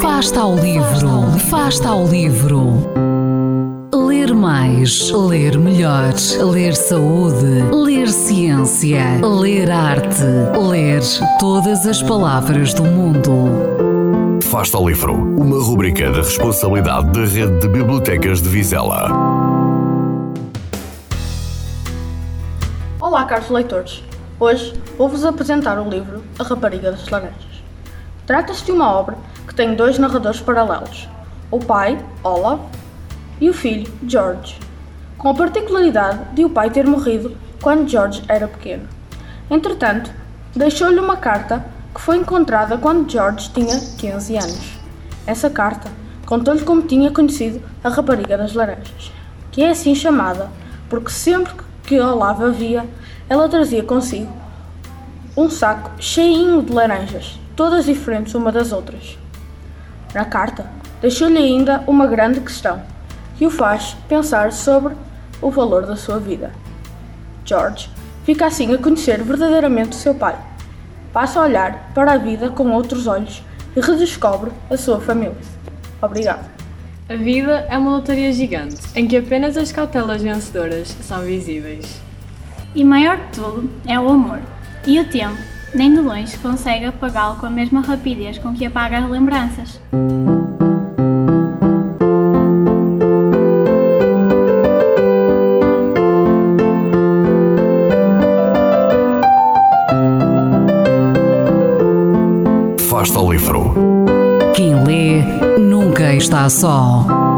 Fasta ao livro, fasta ao livro. Ler mais, ler melhor, ler saúde, ler ciência, ler arte, ler todas as palavras do mundo. Fasta ao livro, uma rubrica da responsabilidade da Rede de Bibliotecas de Vizela. Olá, caros leitores. Hoje vou-vos apresentar o livro A Rapariga das Laranjas. Trata-se de uma obra que tem dois narradores paralelos, o pai, Olaf, e o filho, George, com a particularidade de o pai ter morrido quando George era pequeno. Entretanto, deixou-lhe uma carta que foi encontrada quando George tinha 15 anos. Essa carta contou-lhe como tinha conhecido a rapariga das laranjas, que é assim chamada porque sempre que Olaf a via, ela trazia consigo um saco cheinho de laranjas, todas diferentes uma das outras. Na carta, deixou-lhe ainda uma grande questão, que o faz pensar sobre o valor da sua vida. George fica assim a conhecer verdadeiramente o seu pai. Passa a olhar para a vida com outros olhos e redescobre a sua família. Obrigado. A vida é uma lotaria gigante, em que apenas as cautelas vencedoras são visíveis. E maior de tudo é o amor. E o tempo, nem de longe, consegue apagá-lo com a mesma rapidez com que apaga as lembranças. Fasta ao livro. Quem lê nunca está só.